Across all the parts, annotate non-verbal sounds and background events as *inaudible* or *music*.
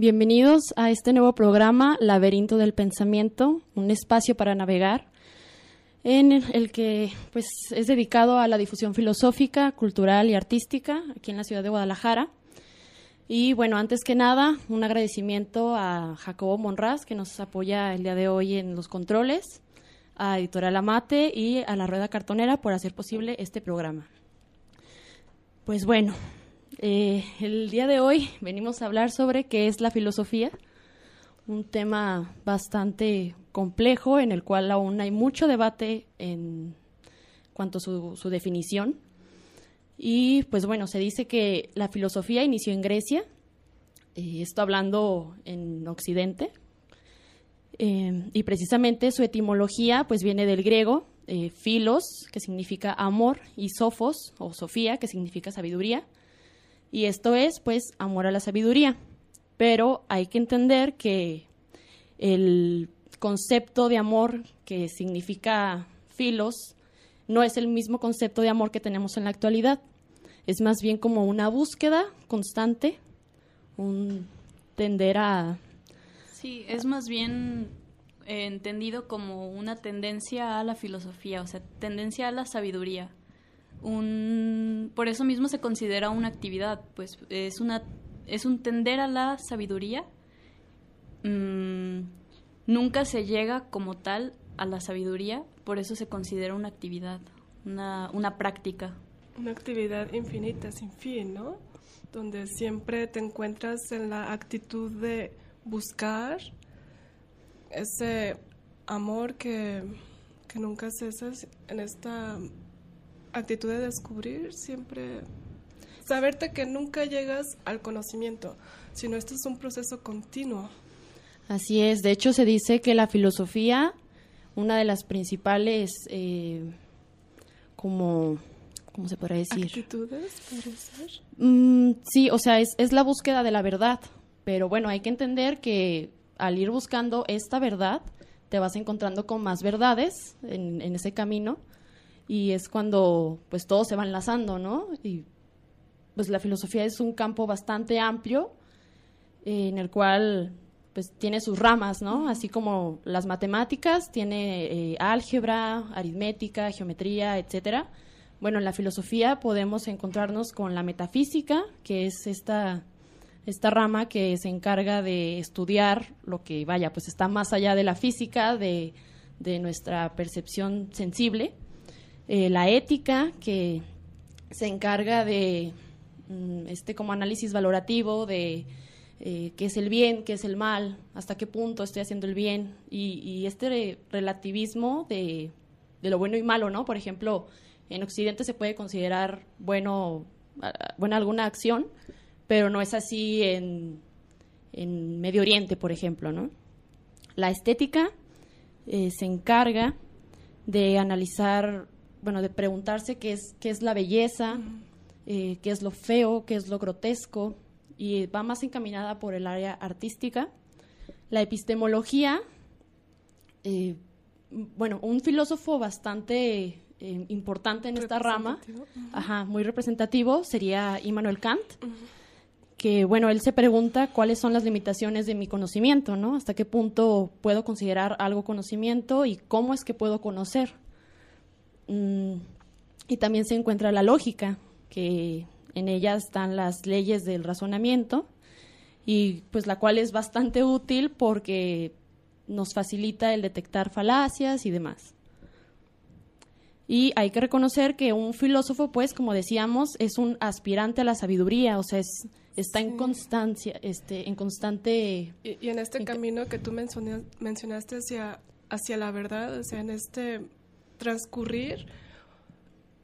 Bienvenidos a este nuevo programa Laberinto del Pensamiento, un espacio para navegar en el que pues es dedicado a la difusión filosófica, cultural y artística aquí en la ciudad de Guadalajara. Y bueno, antes que nada, un agradecimiento a Jacobo Monraz que nos apoya el día de hoy en los controles, a Editorial Amate y a la Rueda Cartonera por hacer posible este programa. Pues bueno, eh, el día de hoy venimos a hablar sobre qué es la filosofía, un tema bastante complejo en el cual aún hay mucho debate en cuanto a su, definición. Y pues bueno, se dice que la filosofía inició en Grecia, eh, esto hablando en Occidente, eh, y precisamente su etimología pues viene del griego, filos, que significa amor, y sofos, o sofía, que significa sabiduría, y esto es, pues, amor a la sabiduría. Pero hay que entender que el concepto de amor que significa filos no es el mismo concepto de amor que tenemos en la actualidad. Es más bien como una búsqueda constante, un tender a... Sí, es más bien entendido como una tendencia a la filosofía, o sea, tendencia a la sabiduría un por eso mismo se considera una actividad, pues es una es un tender a la sabiduría. Mm, nunca se llega como tal a la sabiduría, por eso se considera una actividad, una, una práctica. Una actividad infinita, sin fin, ¿no? Donde siempre te encuentras en la actitud de buscar ese amor que, que nunca cesas en esta actitud de descubrir, siempre saberte que nunca llegas al conocimiento, sino esto es un proceso continuo. Así es, de hecho se dice que la filosofía, una de las principales, eh, como, ¿cómo se podría decir? ¿Actitudes, puede ser? Mm, sí, o sea, es, es la búsqueda de la verdad, pero bueno, hay que entender que al ir buscando esta verdad, te vas encontrando con más verdades en, en ese camino y es cuando pues todo se va enlazando, ¿no? Y pues la filosofía es un campo bastante amplio en el cual pues tiene sus ramas, ¿no? Así como las matemáticas, tiene eh, álgebra, aritmética, geometría, etcétera. Bueno, en la filosofía podemos encontrarnos con la metafísica, que es esta, esta rama que se encarga de estudiar lo que, vaya, pues está más allá de la física, de, de nuestra percepción sensible. Eh, la ética, que se encarga de mm, este como análisis valorativo de eh, qué es el bien, qué es el mal, hasta qué punto estoy haciendo el bien, y, este relativismo de, lo bueno y malo, ¿no? Por ejemplo, en Occidente se puede considerar bueno, buena alguna acción, pero no es así en, en Medio Oriente, por ejemplo, ¿no? La estética eh, se encarga de analizar bueno, de preguntarse qué es, qué es la belleza, eh, qué es lo feo, qué es lo grotesco, y va más encaminada por el área artística. La epistemología, eh, bueno, un filósofo bastante eh, importante en esta rama, ajá, muy representativo, sería Immanuel Kant, que, bueno, él se pregunta cuáles son las limitaciones de mi conocimiento, ¿no? Hasta qué punto puedo considerar algo conocimiento y cómo es que puedo conocer. Mm, y también se encuentra la lógica, que en ella están las leyes del razonamiento y pues la cual es bastante útil porque nos facilita el detectar falacias y demás. Y hay que reconocer que un filósofo, pues, como decíamos, es un aspirante a la sabiduría, o sea, es, está en constancia, este, en constante... Y, en este camino que tú mencionaste hacia, hacia la verdad, o sea, en este transcurrir,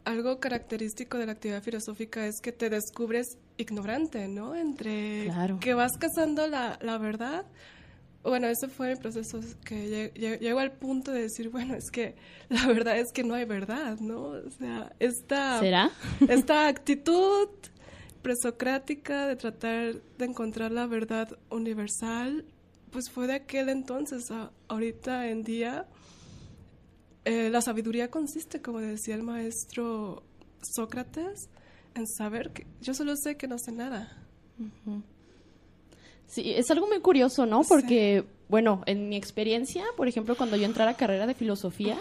algo característico de la actividad filosófica es que te descubres ignorante, ¿no? Entre que vas cazando la, la verdad bueno, ese fue mi proceso que llegó al punto de decir, bueno, es que la verdad es que no hay verdad, ¿no? O sea, esta, ¿Será? esta actitud presocrática de tratar de encontrar la verdad universal, pues fue de aquel entonces. ahorita en día, eh, la sabiduría consiste, como decía el maestro Sócrates, en saber que yo solo sé que no sé nada. Sí, es algo muy curioso, ¿no? Porque, bueno, en mi experiencia, por ejemplo, cuando yo entré a la carrera de filosofía,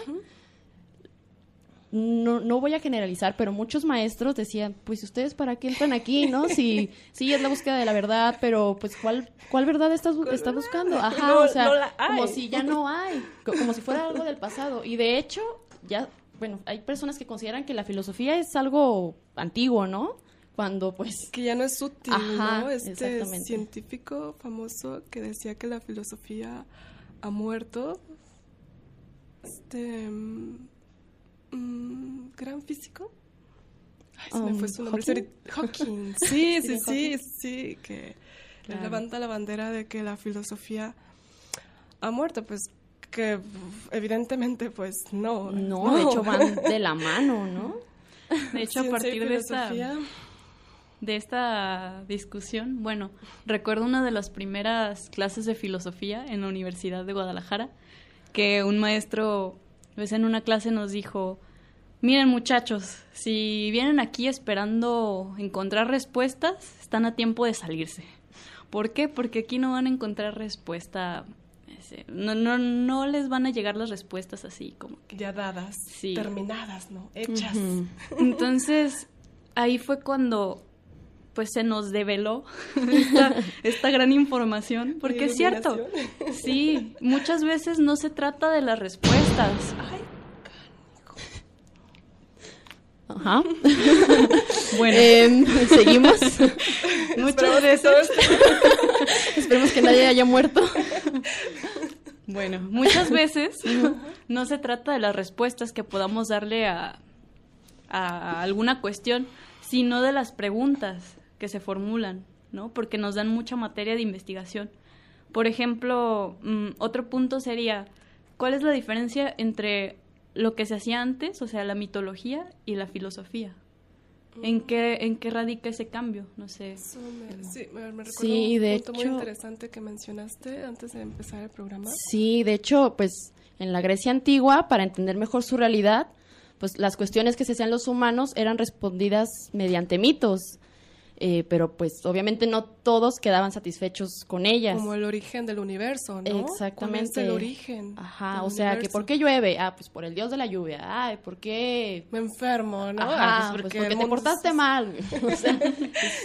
no, no voy a generalizar, pero muchos maestros decían, pues ustedes para qué entran aquí, ¿no? Si sí es la búsqueda de la verdad, pero pues ¿cuál, cuál verdad estás, está buscando? Ajá, o sea, como si ya no hay, como si fuera algo del pasado. Y de hecho, ya, bueno, hay personas que consideran que la filosofía es algo antiguo, ¿no? cuando pues... Que ya no es útil, ¿no? Este científico famoso que decía que la filosofía ha muerto, este... Mm, gran físico. Ay, se me fue su nombre. Hawking. *laughs* Sí, sí, sí, sí, que levanta la bandera de que la filosofía ha muerto, pues que evidentemente pues no. *laughs* No, de hecho van de la mano, ¿no? De hecho, a partir de esta de esta discusión, bueno, recuerdo una de las primeras clases de filosofía en la Universidad de Guadalajara, que un maestro, pues en una clase nos dijo, miren muchachos, si vienen aquí esperando encontrar respuestas, están a tiempo de salirse. ¿Por qué? Porque aquí no van a encontrar respuesta no, no, no les van a llegar las respuestas así como que ya dadas, terminadas, ¿no? Hechas. *laughs* Entonces, ahí fue cuando pues se nos develó esta, gran información, porque es cierto, sí, muchas veces no se trata de las respuestas. Ay, Ajá. *laughs* bueno, em, seguimos. *laughs* muchas veces. *laughs* Esperemos que nadie haya muerto. Bueno, muchas veces no se trata de las respuestas que podamos darle a, a alguna cuestión, sino de las preguntas que se formulan, ¿no? Porque nos dan mucha materia de investigación. Por ejemplo, mm, otro punto sería, ¿cuál es la diferencia entre lo que se hacía antes, o sea, la mitología y la filosofía? ¿En qué, ¿En qué radica ese cambio? No sé. sí, me, recuerdo un de punto muy interesante que mencionaste antes de empezar el programa. Sí, de hecho, pues en la Grecia antigua, para entender mejor su realidad, pues las cuestiones que se hacían los humanos eran respondidas mediante mitos. Eh, pero pues obviamente no todos quedaban satisfechos con ellas. Como el origen del universo, ¿no? Exactamente. el origen. Ajá, o sea, que ¿por qué llueve? Ah, pues por el dios de la lluvia. Ay, ¿por qué? Me enfermo, ¿no? Ajá, pues, pues porque, te portaste mal. *laughs* o sea,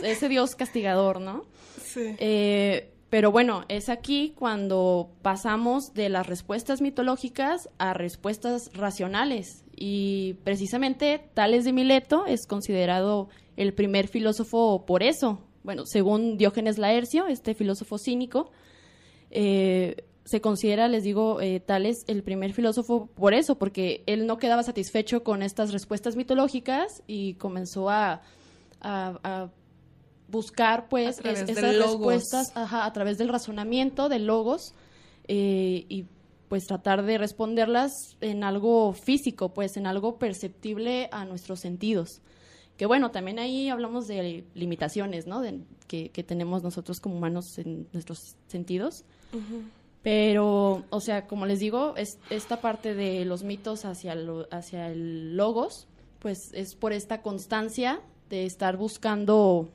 ese dios castigador, ¿no? Sí. Eh, pero bueno, es aquí cuando pasamos de las respuestas mitológicas a respuestas racionales. Y precisamente Tales de Mileto es considerado el primer filósofo por eso. Bueno, según Diógenes Laercio, este filósofo cínico, eh, se considera, les digo, eh, Tales el primer filósofo por eso, porque él no quedaba satisfecho con estas respuestas mitológicas y comenzó a, buscar pues esas respuestas a través del razonamiento, de logos, eh, y pues tratar de responderlas en algo físico, pues en algo perceptible a nuestros sentidos. Que bueno, también ahí hablamos de limitaciones, ¿no? que, tenemos nosotros como humanos en nuestros sentidos. Pero, o sea, como les digo, es, esta parte de los mitos hacia, hacia el logos, pues es por esta constancia de estar buscando,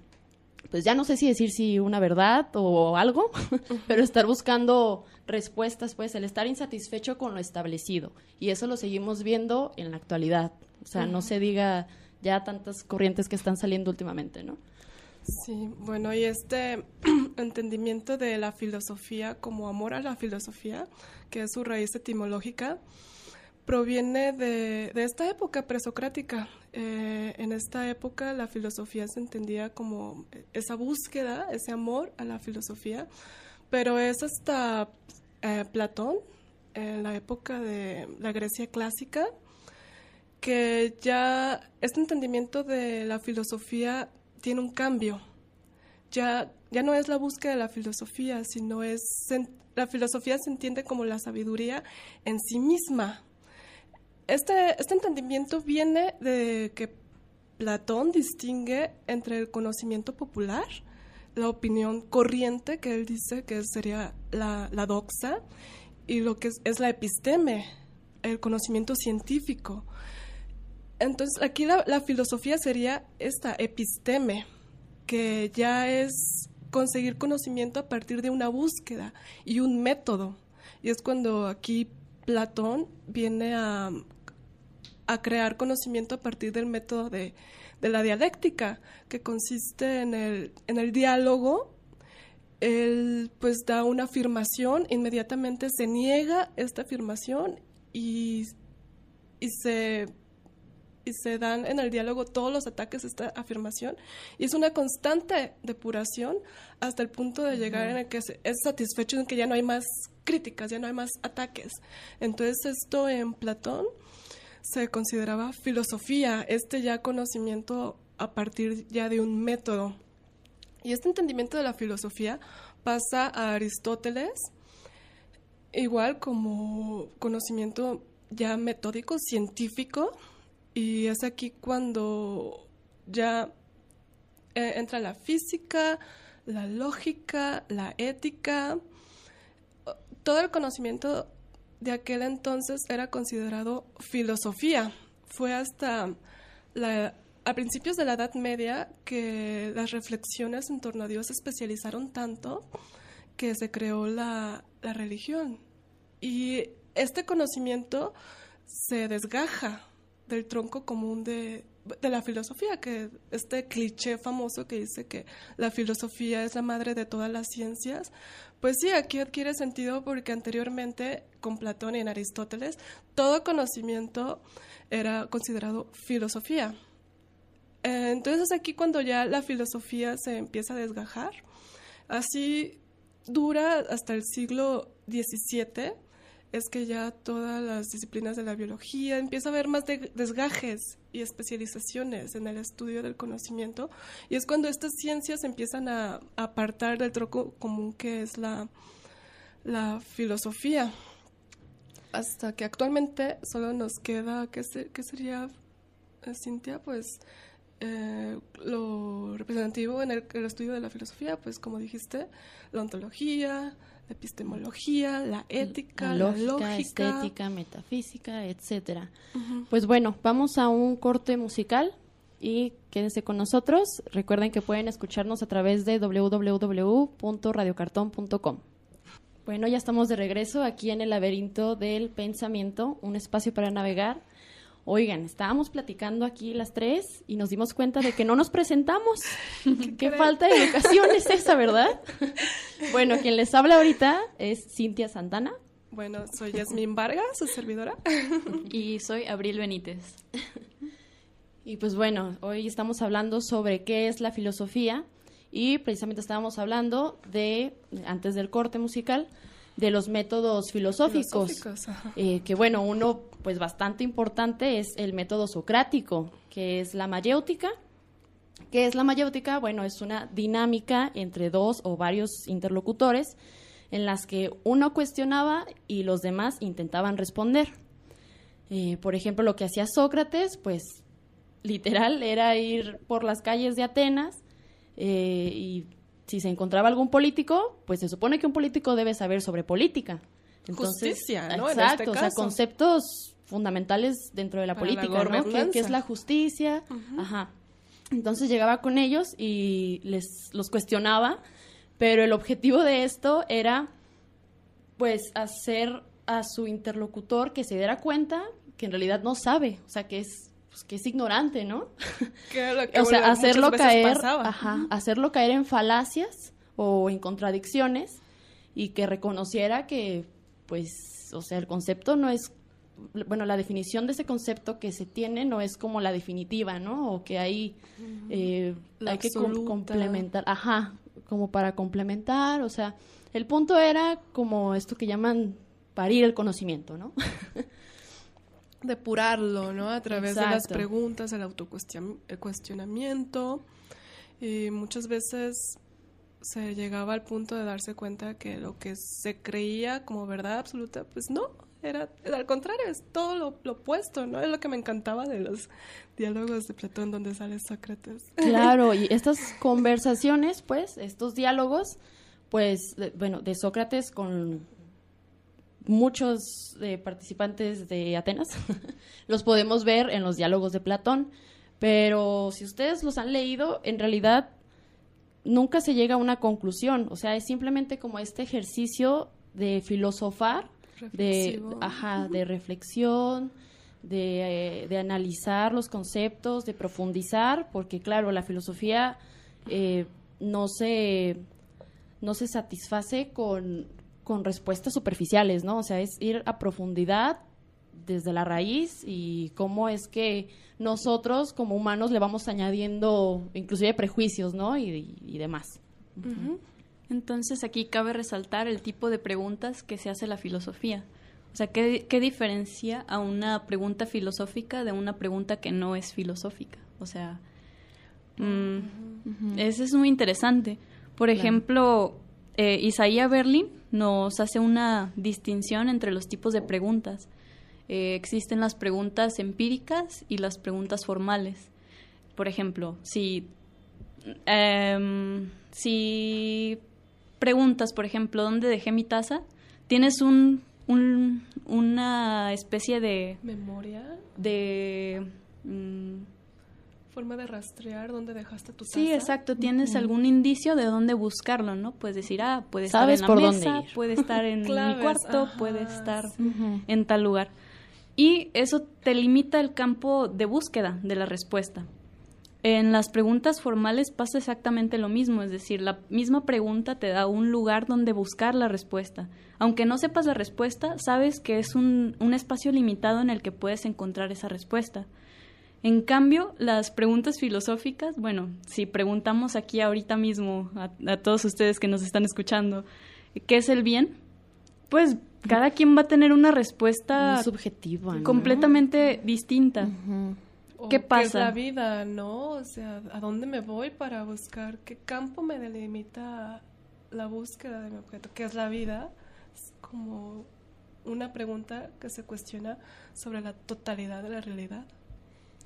pues ya no sé si decir si una verdad o algo, *laughs* pero estar buscando respuestas, pues el estar insatisfecho con lo establecido. Y eso lo seguimos viendo en la actualidad. O sea, no se diga ya tantas corrientes que están saliendo últimamente, ¿no? Sí, bueno, y este *clears throat* entendimiento de la filosofía como amor a la filosofía, que es su raíz etimológica, proviene de, esta época presocrática. Eh, en esta época la filosofía se entendía como esa búsqueda, ese amor a la filosofía, pero es hasta eh, Platón, en la época de la Grecia clásica, que ya este entendimiento de la filosofía tiene un cambio. ya, ya no es la búsqueda de la filosofía, sino es la filosofía se entiende como la sabiduría en sí misma. Este, este entendimiento viene de que Platón distingue entre el conocimiento popular, la opinión corriente, que él dice que sería la, doxa, y lo que es, la episteme, el conocimiento científico. Entonces, aquí la, filosofía sería esta episteme, que ya es conseguir conocimiento a partir de una búsqueda y un método. Y es cuando aquí Platón viene a, a crear conocimiento a partir del método de, de la dialéctica, que consiste en el, en el diálogo. Él pues da una afirmación, inmediatamente se niega esta afirmación y, y se y se dan en el diálogo todos los ataques a esta afirmación y es una constante depuración hasta el punto de llegar en el que es satisfecho en que ya no hay más críticas, ya no hay más ataques. Entonces esto en Platón se consideraba filosofía, este ya conocimiento a partir ya de un método. Y este entendimiento de la filosofía pasa a Aristóteles, igual como conocimiento ya metódico, científico, y es aquí cuando ya eh, entra la física, la lógica, la ética, todo el conocimiento de aquel entonces era considerado filosofía. Fue hasta a principios de la Edad Media que las reflexiones en torno a Dios se especializaron tanto que se creó la, la religión. Y este conocimiento se desgaja del tronco común de, de la filosofía, que este cliché famoso que dice que la filosofía es la madre de todas las ciencias, pues sí, aquí adquiere sentido porque anteriormente con Platón y en Aristóteles todo conocimiento era considerado filosofía. Eh, entonces aquí cuando ya la filosofía se empieza a desgajar, así dura hasta el siglo XVII, es que ya todas las disciplinas de la biología empieza a haber más desgajes y especializaciones en el estudio del conocimiento y es cuando estas ciencias empiezan a, apartar del troco común que es la, filosofía. Hasta que actualmente solo nos queda qué, sería eh, Cintia pues eh, lo representativo en el, el, estudio de la filosofía pues como dijiste la ontología la epistemología, la ética, la, lógica, estética, metafísica, etcétera. Pues bueno, vamos a un corte musical y quédense con nosotros. Recuerden que pueden escucharnos a través de www.radiocartón.com. Bueno, ya estamos de regreso aquí en el laberinto del pensamiento, un espacio para navegar Oigan, estábamos platicando aquí las tres y nos dimos cuenta de que no nos presentamos. *laughs* Qué falta de educación es esa, ¿verdad? *laughs* bueno, quien les habla ahorita es Cintia Santana. Bueno, soy Yasmín Vargas, su servidora. *laughs* y soy Abril Benítez. y pues bueno, hoy estamos hablando sobre qué es la filosofía y precisamente estábamos hablando de, antes del corte musical, de los métodos filosóficos, eh, que bueno, uno pues bastante importante es el método socrático, que es la mayéutica. ¿Qué es la mayéutica? Bueno, es una dinámica entre dos o varios interlocutores en las que uno cuestionaba y los demás intentaban responder. Eh, por ejemplo, lo que hacía Sócrates, pues literal era ir por las calles de Atenas eh, y si se encontraba algún político, pues se supone que un político debe saber sobre política. justicia, ¿no? Exacto, este o sea, conceptos fundamentales dentro de la política, ¿no? Que, es la justicia, ajá. Entonces llegaba con ellos y les los cuestionaba, pero el objetivo de esto era, pues, hacer a su interlocutor que se diera cuenta que en realidad no sabe, o sea, que es pues, que es ignorante, ¿no? *laughs* o sea, hacerlo caer, ajá, hacerlo caer en falacias o en contradicciones y que reconociera que, pues, o sea, el concepto no es, bueno, la definición de ese concepto que se tiene no es como la definitiva, ¿no? O que hay, eh, hay que complementar, ajá, como para complementar, o sea, el punto era como esto que llaman parir el conocimiento, ¿no? *laughs* depurarlo, ¿no? A través de las preguntas, el autocuestionamiento. Y muchas veces se llegaba al punto de darse cuenta que lo que se creía como verdad absoluta, pues no, era, al contrario, es todo lo, opuesto, ¿no? Es lo que me encantaba de los diálogos de Platón donde sale Sócrates. Claro, y *laughs* estas conversaciones, pues, estos diálogos, pues, bueno, de Sócrates con muchos eh, participantes de Atenas, *laughs* los podemos ver en los diálogos de Platón, pero si ustedes los han leído, en realidad nunca se llega a una conclusión, o sea, es simplemente como este ejercicio de filosofar, de, ajá, de reflexión, de, de, analizar los conceptos, de profundizar, porque claro, la filosofía eh, no se no se satisface con, con respuestas superficiales, ¿no? O sea, es ir a profundidad desde la raíz y cómo es que nosotros como humanos le vamos añadiendo inclusive prejuicios, ¿no? Y, demás. Entonces aquí cabe resaltar el tipo de preguntas que se hace la filosofía. O sea, ¿qué, ¿qué, diferencia a una pregunta filosófica de una pregunta que no es filosófica? O sea, mm, eso es muy interesante. Por ejemplo, eh, Isaías Berlin nos hace una distinción entre los tipos de preguntas. Eh, existen las preguntas empíricas y las preguntas formales. Por ejemplo, si, em, si preguntas, por ejemplo, ¿dónde dejé mi taza? Tienes un, una especie de... ¿Memoria? De... Mm, forma de rastrear dónde dejaste tu taza. Sí, exacto. Tienes algún indicio de dónde buscarlo, ¿no? Puedes decir, ah, puede estar en la mesa, puede estar en *laughs* mi cuarto, puede estar en tal lugar. Y eso te limita el campo de búsqueda de la respuesta. En las preguntas formales pasa exactamente lo mismo, es decir, la misma pregunta te da un lugar donde buscar la respuesta. Aunque no sepas la respuesta, sabes que es un, un espacio limitado en el que puedes encontrar esa respuesta. En cambio, las preguntas filosóficas, bueno, si preguntamos aquí ahorita mismo a, todos ustedes que nos están escuchando, ¿qué es el bien? Pues cada quien va a tener una respuesta subjetiva, completamente distinta. ¿Qué pasa? ¿Qué es la vida, no? O sea, ¿a dónde me voy para buscar? ¿Qué campo me delimita la búsqueda de mi objeto? ¿Qué es la vida? Es como una pregunta que se cuestiona sobre la totalidad de la realidad.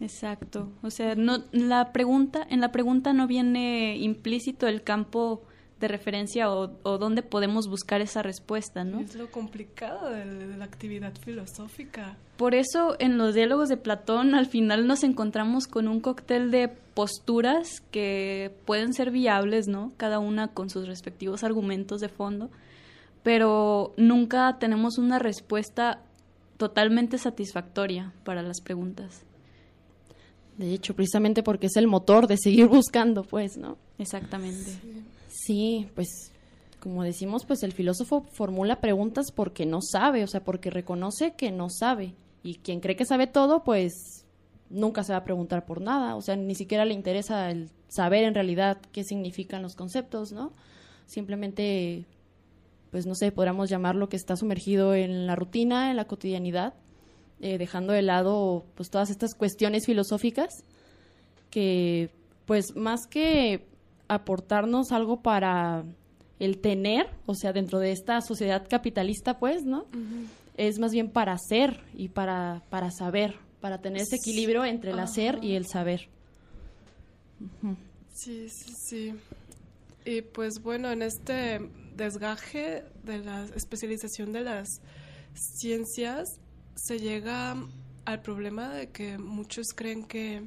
Exacto. O sea, no, la pregunta, en la pregunta no viene implícito el campo de referencia o, o dónde podemos buscar esa respuesta, ¿no? Es lo complicado de, la actividad filosófica. Por eso en los diálogos de Platón al final nos encontramos con un cóctel de posturas que pueden ser viables, ¿no? Cada una con sus respectivos argumentos de fondo, pero nunca tenemos una respuesta totalmente satisfactoria para las preguntas. De hecho, precisamente porque es el motor de seguir *laughs* buscando, pues, ¿no? Exactamente. Sí. Pues como decimos, pues el filósofo formula preguntas porque no sabe, o sea, porque reconoce que no sabe. Y quien cree que sabe todo, pues nunca se va a preguntar por nada, o sea, ni siquiera le interesa el saber en realidad qué significan los conceptos, ¿no? Simplemente, pues no sé, podríamos llamarlo que está sumergido en la rutina, en la cotidianidad, eh, dejando de lado pues todas estas cuestiones filosóficas que pues más que aportarnos algo para el tener, o sea, dentro de esta sociedad capitalista, pues, ¿no? Es más bien para ser y para, para saber, para tener ese equilibrio entre el hacer y el saber. Sí, sí, sí. Y pues bueno, en este desgaje de la especialización de las ciencias, se llega al problema de que muchos creen que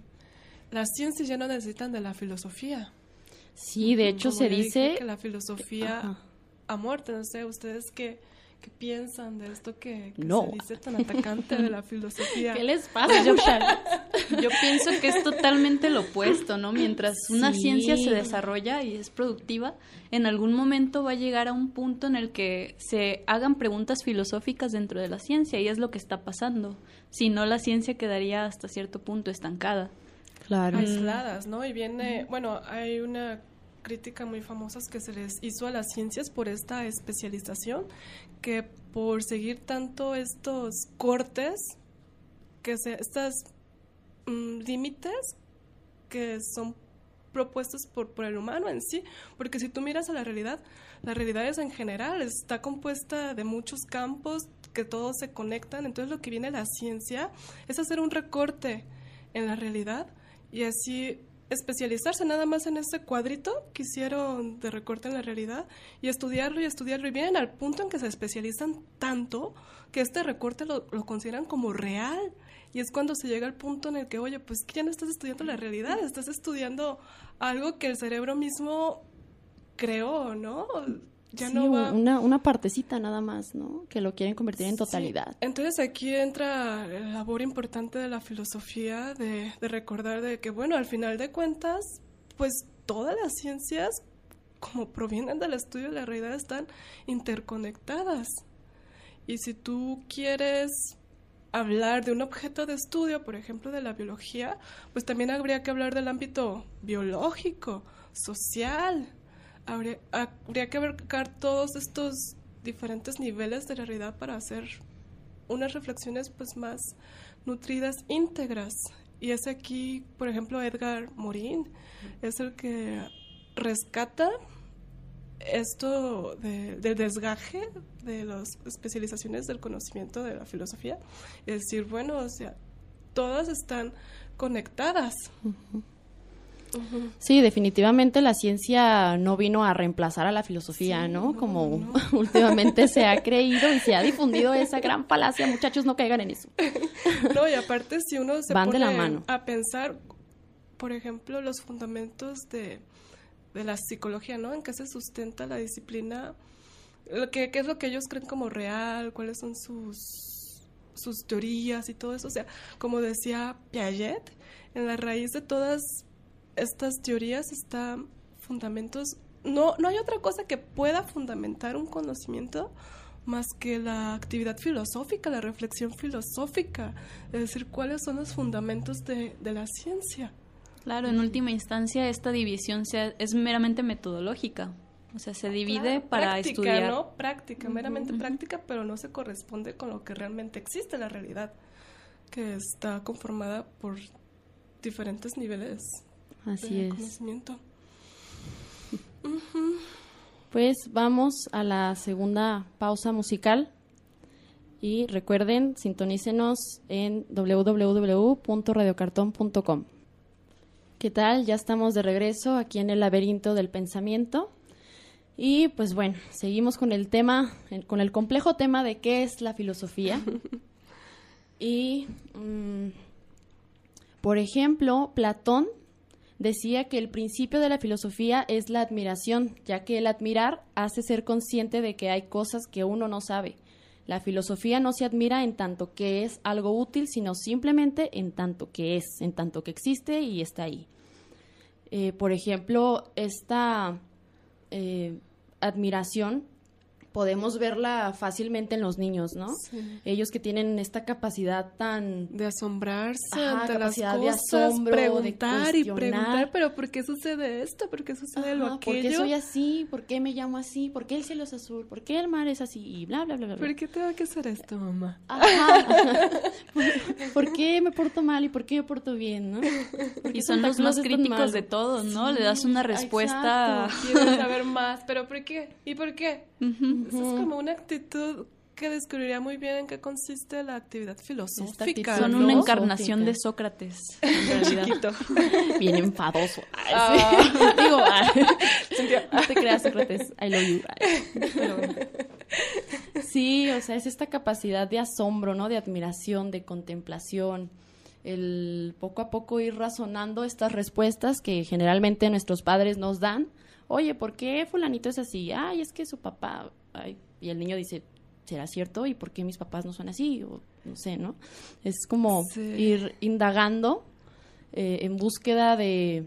las ciencias ya no necesitan de la filosofía. Sí, de hecho se dice que la filosofía ha muerto. No sé, ustedes qué, qué piensan de esto que, se dice tan atacante de la *laughs* filosofía. ¿Qué les pasa? Yo, *laughs* yo pienso que es totalmente lo opuesto, ¿no? Mientras una ciencia se desarrolla y es productiva, en algún momento va a llegar a un punto en el que se hagan preguntas filosóficas dentro de la ciencia y es lo que está pasando. Si no, la ciencia quedaría hasta cierto punto estancada. Claro. Aisladas, ¿no? Y viene, bueno, hay una crítica muy famosa que se les hizo a las ciencias por esta especialización, que por seguir tanto estos cortes, que se, estos mm, límites que son propuestos por, por el humano en sí, porque si tú miras a la realidad, la realidad es en general, está compuesta de muchos campos que todos se conectan, entonces lo que viene la ciencia es hacer un recorte en la realidad y así especializarse nada más en ese cuadrito que hicieron de recorte en la realidad y estudiarlo y estudiarlo y vienen al punto en que se especializan tanto que este recorte lo, lo consideran como real y es cuando se llega al punto en el que, oye, pues que ya no estás estudiando la realidad, estás estudiando algo que el cerebro mismo creó, ¿no? Ya no va... una, una partecita nada más, ¿no? Que lo quieren convertir en totalidad. Entonces aquí entra la labor importante de la filosofía de, de recordar de que, bueno, al final de cuentas, pues todas las ciencias, como provienen del estudio de la realidad, están interconectadas. Y si tú quieres hablar de un objeto de estudio, por ejemplo, de la biología, pues también habría que hablar del ámbito biológico, social. Habría, habría que abarcar todos estos diferentes niveles de realidad para hacer unas reflexiones pues más nutridas, íntegras. Y es aquí, por ejemplo, Edgar Morin, es el que rescata esto de, del desgaje de las especializaciones del conocimiento de la filosofía, es decir, bueno, o sea, todas están conectadas. Sí, definitivamente la ciencia no vino a reemplazar a la filosofía, ¿no? Como *laughs* últimamente se ha creído y se ha difundido esa gran falacia, muchachos, no caigan en eso. *laughs* No, y aparte si uno se pone a pensar, por ejemplo, los fundamentos de de la psicología, ¿no? En qué se sustenta la disciplina, ¿Qué, qué es lo que ellos creen como real, cuáles son sus, sus teorías y todo eso. O sea, como decía Piaget, en la raíz de todas estas teorías están fundamentos. No, no hay otra cosa que pueda fundamentar un conocimiento más que la actividad filosófica, la reflexión filosófica, es decir, cuáles son los fundamentos de, de la ciencia. Claro, en última instancia esta división sea, es meramente metodológica. O sea, se divide para práctica, estudiar. ¿no? Práctica, meramente práctica, pero no se corresponde con lo que realmente existe la realidad, que está conformada por diferentes niveles Así de es. conocimiento. *laughs* Pues vamos a la segunda pausa musical. Y recuerden, sintonícenos en www.radiocartón.com. ¿Qué tal? Ya estamos de regreso aquí en el laberinto del pensamiento. Y pues bueno, seguimos con el tema, con el complejo tema de qué es la filosofía. *laughs* y, mm, por ejemplo, Platón decía que el principio de la filosofía es la admiración, ya que el admirar hace ser consciente de que hay cosas que uno no sabe. La filosofía no se admira en tanto que es algo útil, sino simplemente en tanto que es, en tanto que existe y está ahí. Eh, por ejemplo, esta eh, admiración podemos verla fácilmente en los niños, ¿no? Ellos que tienen esta capacidad tan de asombrarse ante las cosas, de asombro, preguntar y preguntar, pero ¿por qué sucede esto? ¿Por qué sucede lo aquello? ¿Por qué soy así? ¿Por qué me llamo así? ¿Por qué el cielo es azul? ¿Por qué el mar es así? Y bla bla bla bla. ¿Por qué tengo que hacer esto, mamá? *laughs* ¿Por, qué me porto mal y por qué me porto bien, no? Y son los más críticos de todos, ¿no? Le das una respuesta. Quiero saber más, pero ¿por qué? ¿Y por qué? Es como una actitud que descubriría muy bien en qué consiste la actividad filosófica. Son una encarnación de Sócrates, *laughs* en Chiquito. *laughs* Bien enfadoso. Ah. *laughs* Digo, no te creas, Sócrates. I love you. Sí, o sea, es esta capacidad de asombro, ¿no? De admiración, de contemplación. El poco a poco ir razonando estas respuestas que generalmente nuestros padres nos dan oye, ¿por qué fulanito es así? Ay, es que su papá, y el niño dice, ¿será cierto? ¿Y por qué mis papás no son así? O no sé, ¿no? Es como ir indagando eh, en búsqueda de,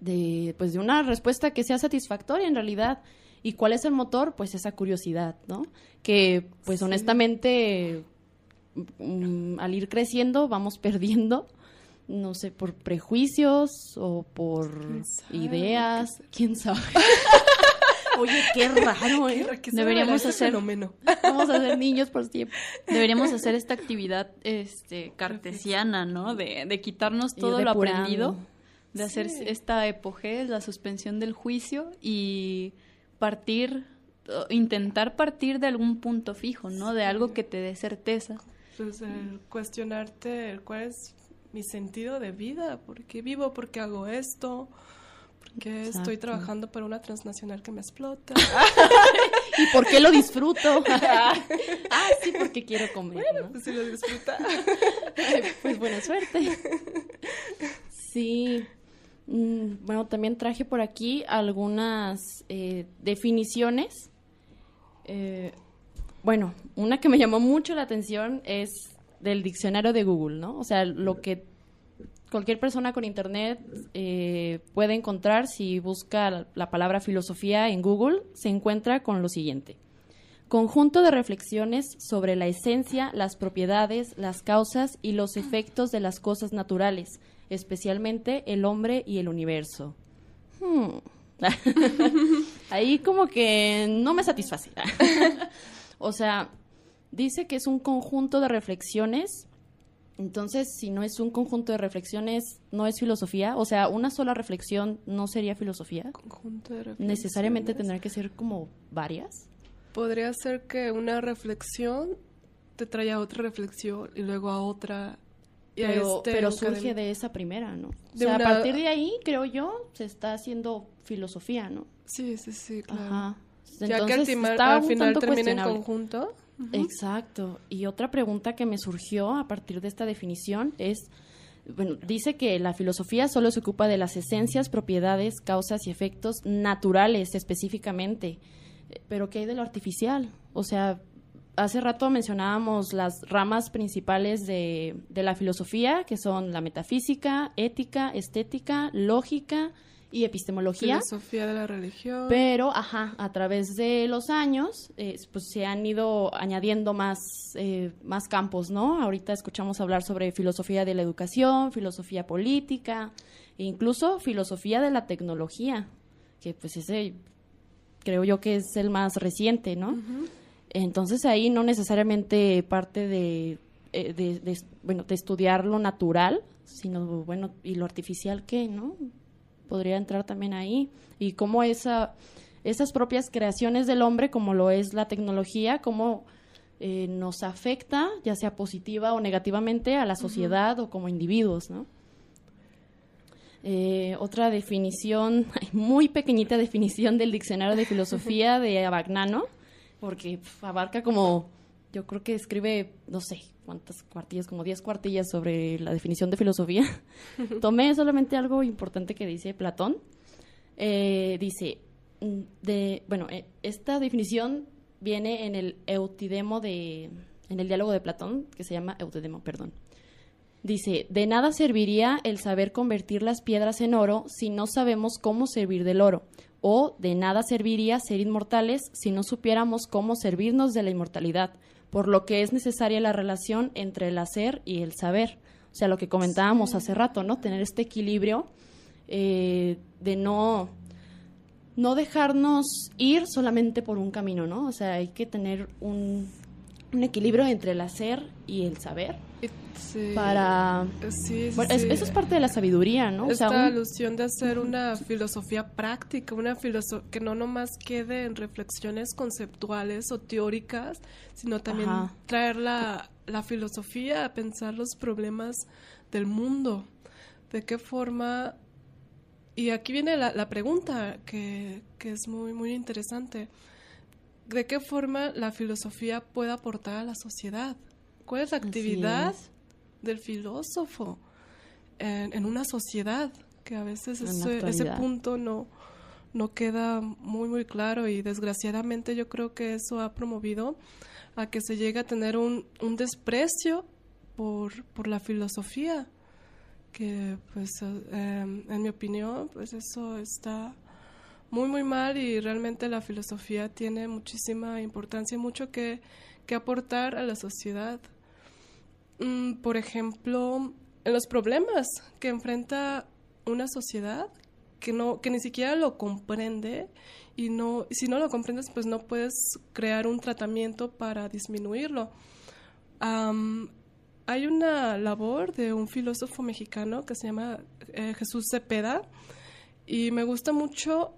de, pues, de una respuesta que sea satisfactoria en realidad. ¿Y cuál es el motor? Pues esa curiosidad, ¿no? Que, pues honestamente, mm, al ir creciendo vamos perdiendo no sé, por prejuicios o por ideas, quién sabe. *laughs* Oye, qué raro, ¿eh? Deberíamos hacer Vamos a ser niños por siempre. Deberíamos hacer esta actividad este cartesiana, ¿no? De, de quitarnos todo lo aprendido de hacer esta epogé, la suspensión del juicio y partir, intentar partir de algún punto fijo, ¿no? De algo que te dé certeza. Pues cuestionarte cuál es mi sentido de vida, por qué vivo, por qué hago esto, qué estoy trabajando para una transnacional que me explota. *laughs* ¿Y por qué lo disfruto? *laughs* ah, sí, porque quiero comer. Bueno, pues si lo disfruta. pues buena suerte. Sí. Mm, bueno, también traje por aquí algunas eh, definiciones. Eh, bueno, una que me llamó mucho la atención es del diccionario de Google, ¿no? O sea, lo que cualquier persona con internet eh, puede encontrar si busca la palabra filosofía en Google, se encuentra con lo siguiente. Conjunto de reflexiones sobre la esencia, las propiedades, las causas y los efectos de las cosas naturales, especialmente el hombre y el universo. Hmm. *laughs* Ahí como que no me satisface. *laughs* o sea, dice que es un conjunto de reflexiones. Entonces, si no es un conjunto de reflexiones, no es filosofía. O sea, una sola reflexión no sería filosofía. Conjunto de Necesariamente tendrá que ser como varias. Podría ser que una reflexión te traiga a otra reflexión y luego a otra pero, este, pero surge de esa primera, ¿no? o sea, a partir de ahí, creo yo, se está haciendo filosofía, ¿no? Sí, sí, sí, claro. Ajá. ya que al, final termina en conjunto. Exacto. Y otra pregunta que me surgió a partir de esta definición es, bueno, dice que la filosofía solo se ocupa de las esencias, propiedades, causas y efectos naturales específicamente. Pero ¿qué hay de lo artificial? O sea, hace rato mencionábamos las ramas principales de, la filosofía, que son la metafísica, ética, estética, lógica y epistemología. Filosofía de la religión. Pero, ajá, a través de los años, eh, pues se han ido añadiendo más, eh, más campos, ¿no? Ahorita escuchamos hablar sobre filosofía de la educación, filosofía política, e incluso filosofía de la tecnología, que pues ese creo yo que es el más reciente, ¿no? Entonces ahí no necesariamente parte de, eh, de, bueno, de estudiar lo natural, sino, bueno, y lo artificial que, ¿no? Podría entrar también ahí. Y cómo esa, esas propias creaciones del hombre, como lo es la tecnología, cómo eh, nos afecta, ya sea positiva o negativamente, a la sociedad o como individuos, ¿no? Eh, otra definición, *laughs* muy pequeñita definición del diccionario de filosofía de Abagnano, porque abarca como, yo creo que escribe, no sé, cuántas cuartillas, como 10 cuartillas sobre la definición de filosofía. *laughs* Tomé solamente algo importante que dice Platón. Eh, dice, mm, de, bueno, eh, esta definición viene en el Eutidemo de, en el diálogo de Platón, que se llama Eutidemo, perdón. Dice, de nada serviría el saber convertir las piedras en oro si no sabemos cómo servir del oro, o de nada serviría ser inmortales si no supiéramos cómo servirnos de la inmortalidad, por lo que es necesaria la relación entre el hacer y el saber. O sea, lo que comentábamos hace rato, ¿no? Tener este equilibrio eh, de no, no dejarnos ir solamente por un camino, ¿no? O sea, hay que tener un, un equilibrio entre el hacer y el saber para... eso es parte de la sabiduría, ¿no? Esta alusión de hacer una filosofía práctica, una filosofía que no nomás quede en reflexiones conceptuales o teóricas, sino también traer la, la filosofía a pensar los problemas del mundo. ¿De qué forma y aquí viene la, la pregunta que, que, es muy, muy interesante. ¿De qué forma la filosofía puede aportar a la sociedad? ¿Cuál es la actividad del filósofo en, una sociedad? Que a veces ese, ese, punto no, no queda muy, muy claro y desgraciadamente yo creo que eso ha promovido a que se llegue a tener un, un desprecio por, por la filosofía que pues em, en mi opinión pues eso está muy muy mal y realmente la filosofía tiene muchísima importancia y mucho que, que aportar a la sociedad. Mm, por ejemplo, en los problemas que enfrenta una sociedad que no que ni siquiera lo comprende y no si no lo comprendes pues no puedes crear un tratamiento para disminuirlo. Hay una labor de un filósofo mexicano que se llama eh, Jesús Cepeda y me gusta mucho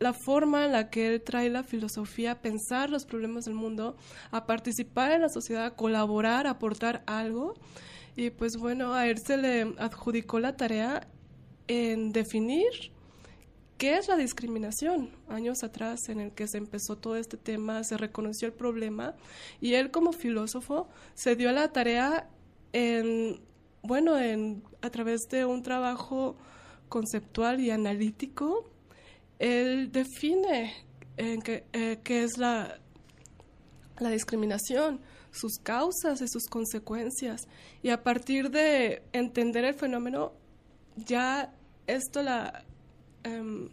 la forma en la que él trae la filosofía a pensar los problemas del mundo, a participar en la sociedad, a colaborar, a aportar algo. Y pues bueno, a él se le adjudicó la tarea en definir qué es la discriminación. Años atrás en el que se empezó todo este tema, se reconoció el problema y él como filósofo se dio la tarea en, bueno, en, a través de un trabajo conceptual y analítico, él define qué, eh, qué es la, la discriminación, sus causas y sus consecuencias. Y a partir de entender el fenómeno, ya esto la, em,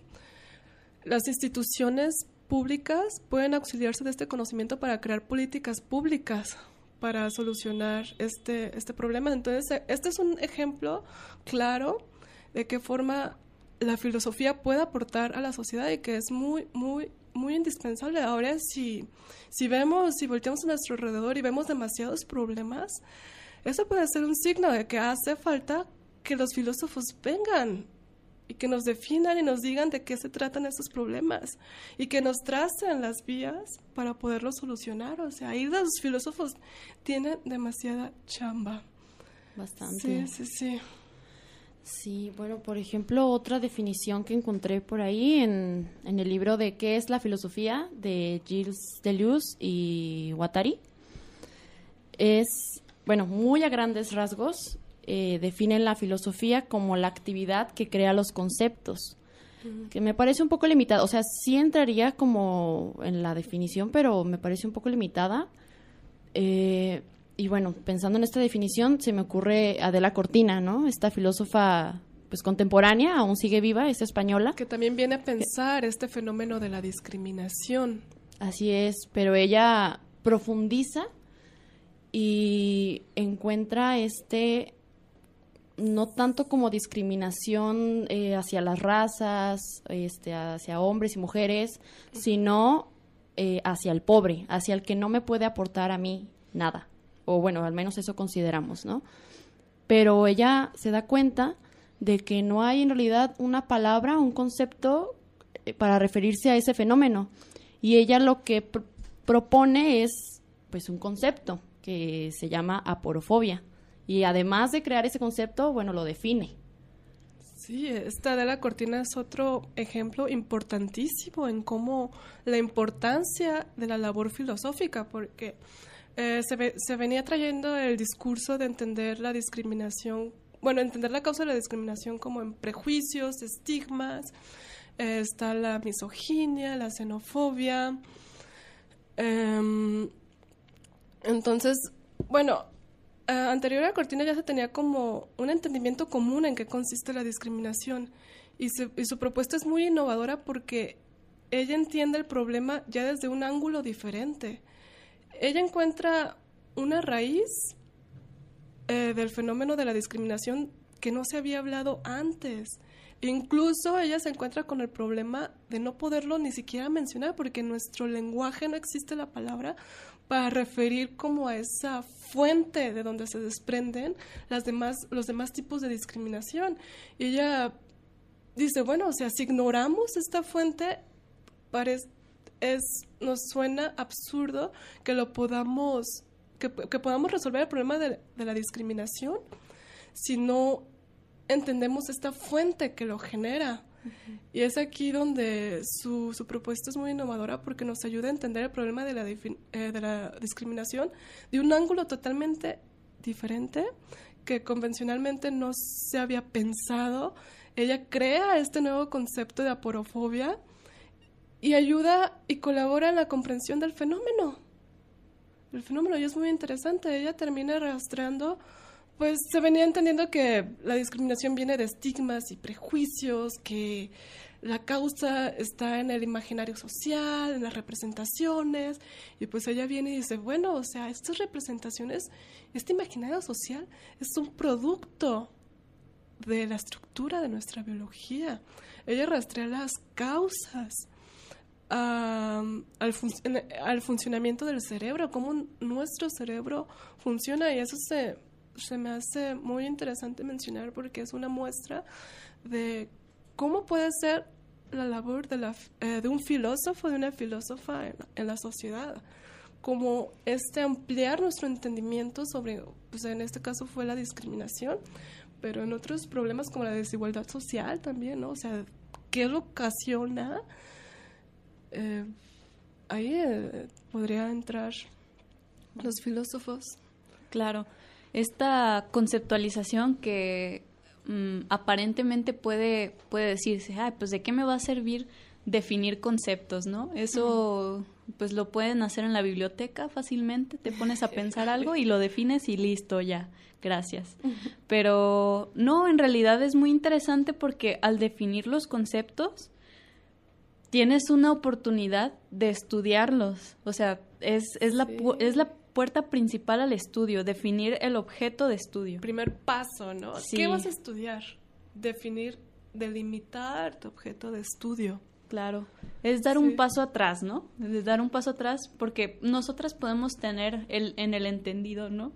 las instituciones públicas pueden auxiliarse de este conocimiento para crear políticas públicas para solucionar este, este problema. Entonces, este es un ejemplo claro de qué forma la filosofía puede aportar a la sociedad y que es muy, muy, muy indispensable. Ahora, si, si vemos, si volteamos a nuestro alrededor y vemos demasiados problemas, eso puede ser un signo de que hace falta que los filósofos vengan y que nos definan y nos digan de qué se tratan esos problemas y que nos tracen las vías para poderlos solucionar. O sea, ahí los filósofos tienen demasiada chamba. Bastante. Sí, sí, sí. Sí, bueno, por ejemplo, otra definición que encontré por ahí en, en el libro de ¿Qué es la filosofía? de Gilles Deleuze y Guattari es, bueno, muy a grandes rasgos, eh, definen la filosofía como la actividad que crea los conceptos, que me parece un poco limitada, o sea, sí entraría como en la definición, pero me parece un poco limitada. Eh, y bueno, pensando en esta definición, se me ocurre Adela Cortina, ¿no? Esta filósofa pues contemporánea, aún sigue viva, es española. Que también viene a pensar este fenómeno de la discriminación. Así es, pero ella profundiza y encuentra este no tanto como discriminación eh, hacia las razas, este, hacia hombres y mujeres, sino eh, hacia el pobre, hacia el que no me puede aportar a mí nada o bueno, al menos eso consideramos, ¿no? Pero ella se da cuenta de que no hay en realidad una palabra, un concepto eh, para referirse a ese fenómeno. Y ella lo que propone es pues un concepto que se llama aporofobia. Y además de crear ese concepto, bueno, lo define. Sí, esta de la cortina es otro ejemplo importantísimo en cómo la importancia de la labor filosófica, porque eh, se, se, venía trayendo el discurso de entender la discriminación, bueno, entender la causa de la discriminación como en prejuicios, estigmas, eh, está la misoginia, la xenofobia. Em, entonces, bueno, eh, anterior a Cortina ya se tenía como un entendimiento común en qué consiste la discriminación y, y su propuesta es muy innovadora porque ella entiende el problema ya desde un ángulo diferente ella encuentra una raíz eh, del fenómeno de la discriminación que no se había hablado antes. Incluso ella se encuentra con el problema de no poderlo ni siquiera mencionar porque en nuestro lenguaje no existe la palabra para referir como a esa fuente de donde se desprenden las demás, los demás tipos de discriminación. Y ella dice, bueno, o sea, si ignoramos esta fuente, parece es, nos suena absurdo que lo podamos, que, podamos resolver el problema de, la discriminación si no entendemos esta fuente que lo genera. Y es aquí donde su, su, propuesta es muy innovadora porque nos ayuda a entender el problema de la, eh, de la discriminación de un ángulo totalmente diferente que convencionalmente no se había pensado. Ella crea este nuevo concepto de aporofobia y ayuda y colabora en la comprensión del fenómeno. El fenómeno ya es muy interesante. Ella termina rastreando, pues se venía entendiendo que la discriminación viene de estigmas y prejuicios, que la causa está en el imaginario social, en las representaciones, y pues ella viene y dice, bueno, o sea, estas representaciones, este imaginario social es un producto de la estructura de nuestra biología. Ella rastrea las causas al, al, funcionamiento del cerebro, cómo nuestro cerebro funciona y eso se, se me hace muy interesante mencionar porque es una muestra de cómo puede ser la labor de, la, eh, de un filósofo, de una filósofa en, la sociedad, como este ampliar nuestro entendimiento sobre, pues en este caso fue la discriminación, pero en otros problemas como la desigualdad social también, ¿no? O sea, ¿qué lo ocasiona? Eh, ahí eh, podría entrar los filósofos. Claro, esta conceptualización que mm, aparentemente puede, puede decirse, Ay, pues de qué me va a servir definir conceptos, ¿no? Eso pues lo pueden hacer en la biblioteca fácilmente, te pones a *laughs* pensar algo y lo defines y listo, ya, gracias. Pero no, en realidad es muy interesante porque al definir los conceptos, tienes una oportunidad de estudiarlos. O sea, es, es, la, es la puerta principal al estudio, definir el objeto de estudio. Primer paso, ¿no? ¿Qué vas a estudiar? Definir, delimitar tu objeto de estudio. Claro, es dar un paso atrás, ¿no? Es dar un paso atrás porque nosotras podemos tener el, en el entendido, ¿no?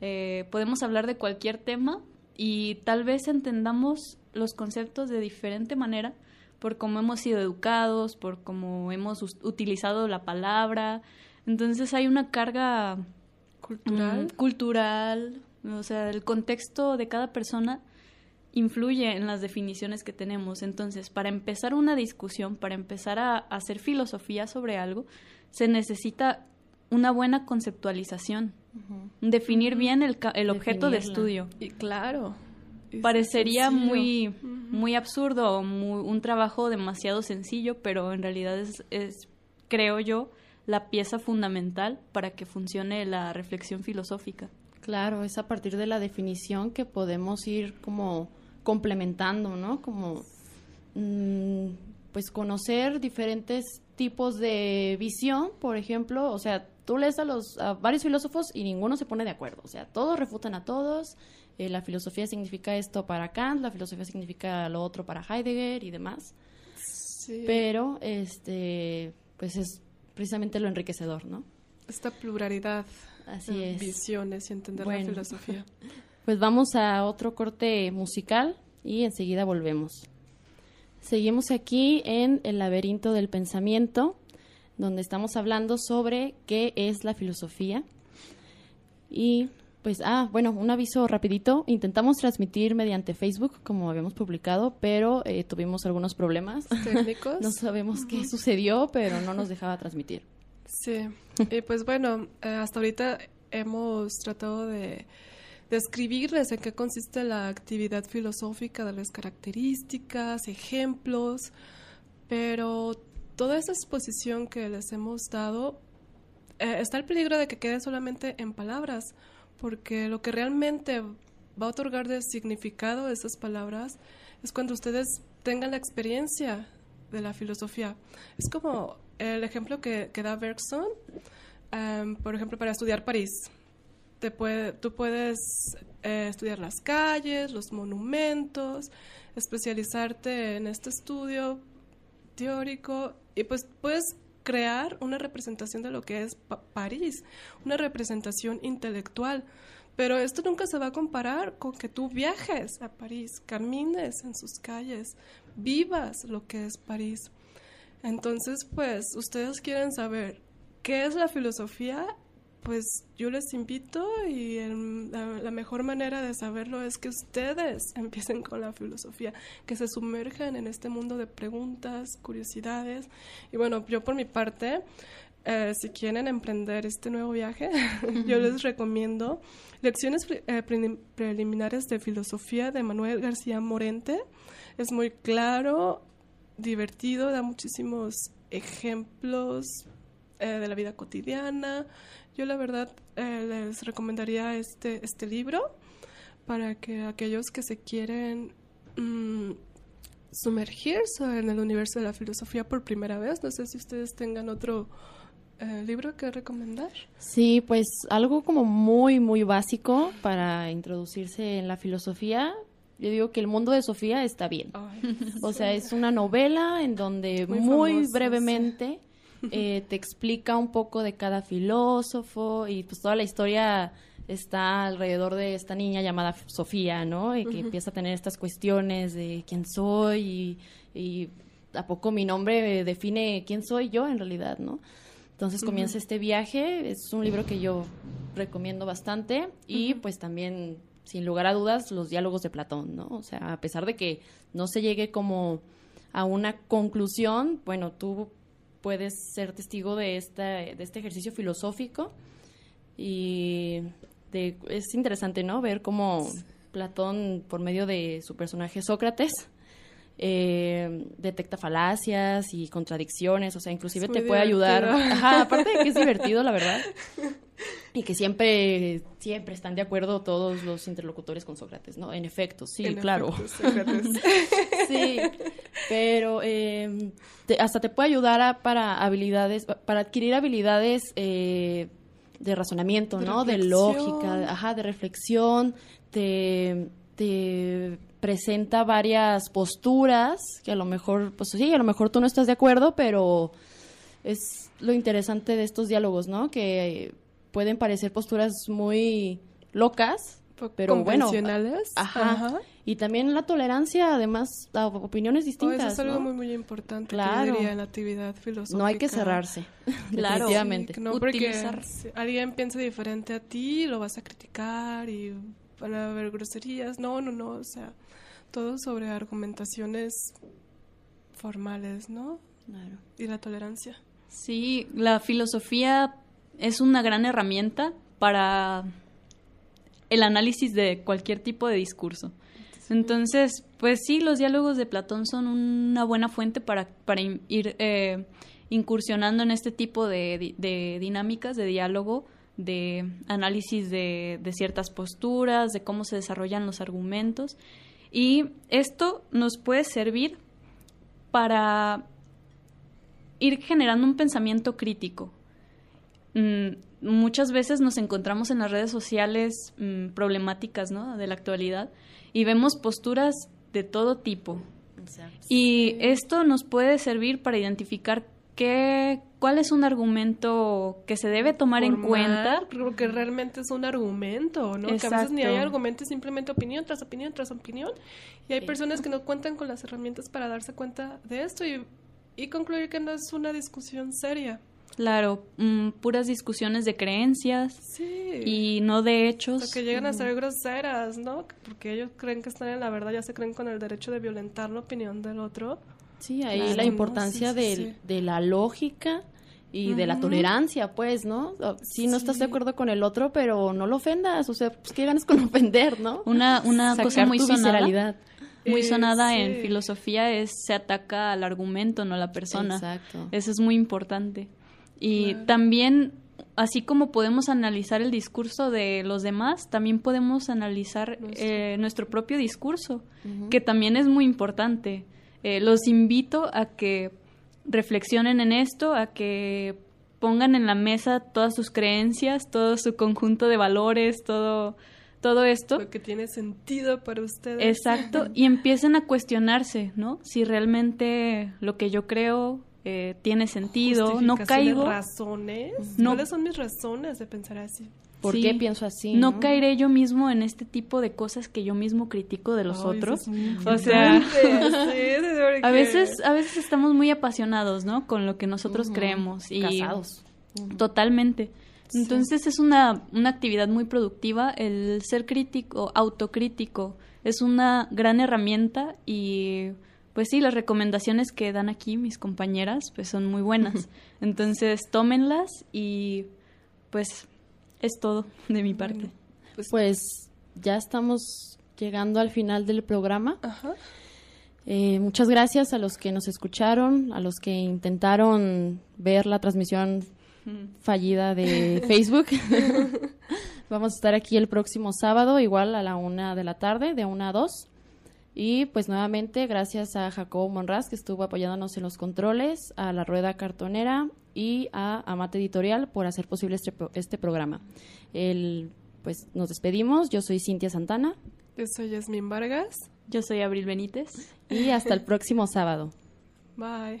Eh, podemos hablar de cualquier tema y tal vez entendamos los conceptos de diferente manera por cómo hemos sido educados, por cómo hemos utilizado la palabra, entonces hay una carga cultural. Mm, cultural, o sea, el contexto de cada persona influye en las definiciones que tenemos. Entonces, para empezar una discusión, para empezar a, hacer filosofía sobre algo, se necesita una buena conceptualización, definir bien el, el objeto de estudio. Y claro. Parecería muy, muy absurdo o un trabajo demasiado sencillo, pero en realidad es, es creo yo, la pieza fundamental para que funcione la reflexión filosófica. Claro, es a partir de la definición que podemos ir como complementando, ¿no? Como mm, pues conocer diferentes tipos de visión, por ejemplo, o sea, tú lees a los a varios filósofos y ninguno se pone de acuerdo, o sea, todos refutan a todos. Eh, la filosofía significa esto para Kant, la filosofía significa lo otro para Heidegger y demás. Sí. Pero este pues es precisamente lo enriquecedor, ¿no? Esta pluralidad Así de visiones y entender la filosofía. *laughs* Pues vamos a otro corte musical y enseguida volvemos. Seguimos aquí en El laberinto del pensamiento, donde estamos hablando sobre qué es la filosofía. Y pues, ah, bueno, un aviso rapidito. Intentamos transmitir mediante Facebook, como habíamos publicado, pero eh, tuvimos algunos problemas. Técnicos. *laughs* no sabemos qué sucedió, pero no nos dejaba transmitir. Sí. Y pues bueno, eh, hasta ahorita hemos tratado de describirles en qué consiste la actividad filosófica, de las características, ejemplos, pero toda esa exposición que les hemos dado eh, está el peligro de que quede solamente en palabras porque lo que realmente va a otorgar de significado a esas palabras es cuando ustedes tengan la experiencia de la filosofía. Es como el ejemplo que, da Bergson, em, por ejemplo, para estudiar París. Te puede, tú puedes eh, estudiar las calles, los monumentos, especializarte en este estudio teórico y pues puedes crear una representación de lo que es París, una representación intelectual. Pero esto nunca se va a comparar con que tú viajes a París, camines en sus calles, vivas lo que es París. Entonces, pues, ustedes quieren saber qué es la filosofía pues yo les invito y la, mejor manera de saberlo es que ustedes *laughs* empiecen con la filosofía, que se sumerjan en este mundo de preguntas, curiosidades. Y bueno, yo por mi parte, eh, si quieren emprender este nuevo viaje, *laughs* yo les recomiendo Lecciones eh, Preliminares de Filosofía de Manuel García Morente. Es muy claro, divertido, da muchísimos ejemplos eh, de la vida cotidiana, yo la verdad eh, les recomendaría este, este libro para que aquellos que se quieren mm, sumergirse en el universo de la filosofía por primera vez, no sé si ustedes tengan otro eh, libro que recomendar. Sí, pues algo como muy, muy básico para introducirse en la filosofía. Yo digo que el mundo de Sofía está bien. o sea, es una novela en donde muy, brevemente... Eh, te explica un poco de cada filósofo y pues toda la historia está alrededor de esta niña llamada Sofía, ¿no? Y que empieza a tener estas cuestiones de quién soy y, y a poco mi nombre define quién soy yo en realidad, ¿no? Entonces comienza este viaje, es un libro que yo recomiendo bastante y pues también, sin lugar a dudas, los diálogos de Platón, ¿no? O sea, a pesar de que no se llegue como a una conclusión, bueno, tú puedes ser testigo de, esta, de este ejercicio filosófico y de, es interesante, ¿no? Ver cómo Platón, por medio de su personaje Sócrates, eh, detecta falacias y contradicciones, o sea, inclusive te puede ayudar. Ajá, aparte de que es *laughs* divertido, la verdad. Y que siempre, siempre están de acuerdo todos los interlocutores con Sócrates, ¿no? En efecto, sí, claro. *laughs* sí, pero eh, hasta te puede ayudar para habilidades, para adquirir habilidades eh, de razonamiento, ¿no? De lógica, ajá, de reflexión, de, de presenta varias posturas que a lo mejor, pues sí, a lo mejor tú no estás de acuerdo, pero es lo interesante de estos diálogos, ¿no? Que pueden parecer posturas muy locas, pero bueno, ajá, ajá, Y también la tolerancia, además, a opiniones distintas. Oh, eso es algo muy, muy importante claro. en la actividad filosófica. No hay que cerrarse, *laughs* claro, definitivamente. no, porque si alguien piensa diferente a ti, lo vas a criticar y van a haber groserías. No, no, no, o sea, todo sobre argumentaciones formales, ¿no? Claro. Y la tolerancia. Sí, la filosofía es una gran herramienta para el análisis de cualquier tipo de discurso. Entonces, pues sí, los diálogos de Platón son una buena fuente para, para ir eh, incursionando en este tipo de, de, dinámicas de diálogo, de análisis de, de ciertas posturas, de cómo se desarrollan los argumentos y esto nos puede servir para ir generando un pensamiento crítico. Mm, muchas veces nos encontramos en las redes sociales mm, problemáticas ¿no? de la actualidad y vemos posturas de todo tipo. Y esto nos puede servir para identificar qué, ¿Cuál es un argumento que se debe tomar en cuenta? Creo que realmente es un argumento, ¿no? Que a veces ni hay argumentos, simplemente opinión tras opinión tras opinión. Y hay personas que no cuentan con las herramientas para darse cuenta de esto y, y concluir que no es una discusión seria. Claro, mm, puras discusiones de creencias sí. y no de hechos. O que llegan a ser groseras, ¿no? Porque ellos creen que están en la verdad, ya se creen con el derecho de violentar la opinión del otro. Sí, ahí la importancia de, de, la lógica y de la tolerancia, pues, ¿no? Si no estás de acuerdo con el otro, pero no lo ofendas, o sea, pues qué ganas con *laughs* ofender, ¿no? Una, una cosa muy sonada, muy sonada en filosofía es se ataca al argumento, no a la persona. Exacto. Eso es muy importante. Y también, así como podemos analizar el discurso de los demás, también podemos analizar eh, nuestro propio discurso, que también es muy importante. Eh, los invito a que reflexionen en esto, a que pongan en la mesa todas sus creencias, todo su conjunto de valores, todo, todo esto. Lo que tiene sentido para ustedes. Exacto, *laughs* y empiecen a cuestionarse, ¿no? Si realmente lo que yo creo eh, tiene sentido, no caigo. razones? ¿Cuáles son mis razones de pensar así? ¿Por qué pienso así? No, caeré yo mismo en este tipo de cosas que yo mismo critico de los otros. O sea, *laughs* a veces, a veces estamos muy apasionados, ¿no? Con lo que nosotros creemos y casados. Totalmente. Entonces es una, una actividad muy productiva. El ser crítico, autocrítico, es una gran herramienta y pues sí, las recomendaciones que dan aquí mis compañeras pues son muy buenas. *laughs* Entonces tómenlas y pues es todo de mi parte. Pues, pues, ya estamos llegando al final del programa. Eh, muchas gracias a los que nos escucharon, a los que intentaron ver la transmisión fallida de *laughs* Facebook. *laughs* Vamos a estar aquí el próximo sábado, igual a la una de la tarde, de una a dos. Y pues nuevamente gracias a Jacobo Monraz que estuvo apoyándonos en los controles, a la Rueda Cartonera y a Amate Editorial por hacer posible este, este programa. El, pues nos despedimos. Yo soy Cintia Santana. Yo soy Yasmin Vargas. Yo soy Abril Benítez. Y hasta el próximo sábado. Bye.